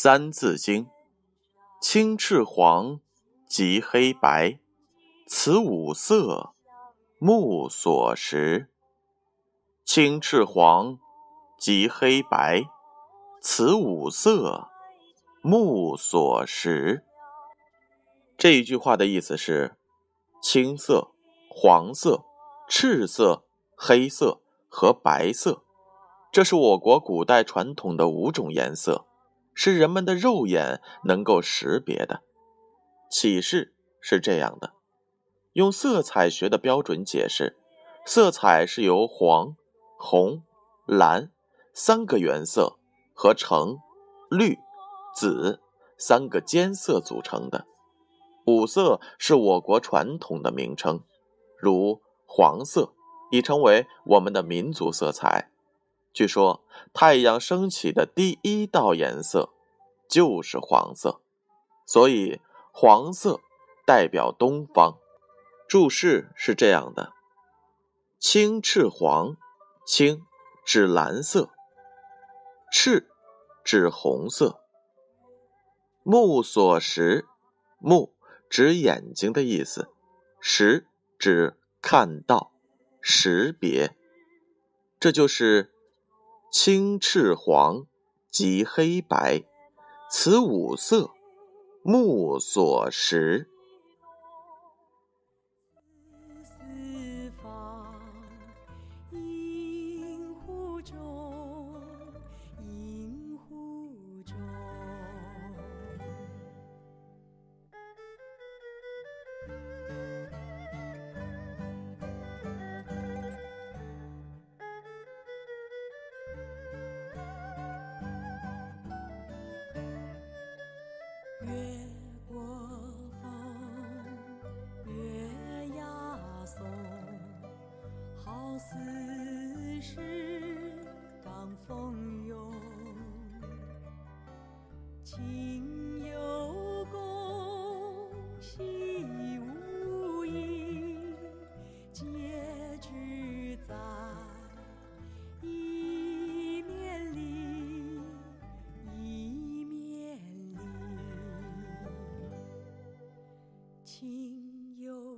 三字经》：青赤黄，及黑白，此五色，目所识。青赤黄，及黑白，此五色，目所识。这一句话的意思是：青色、黄色、赤色、黑色和白色，这是我国古代传统的五种颜色，是人们的肉眼能够识别的。启示是这样的：用色彩学的标准解释，色彩是由黄、红、蓝三个原色和橙、绿、紫三个间色组成的。五色是我国传统的名称，如黄色已成为我们的民族色彩。据说太阳升起的第一道颜色就是黄色，所以黄色代表东方。注释是这样的：青赤黄，青指蓝色，赤指红色。目所识，目。指眼睛的意思，识指看到、识别，这就是青、赤、黄及黑白，此五色，目所识。此时当风涌，情有共，喜无意，皆只在一面里，一面里，情有。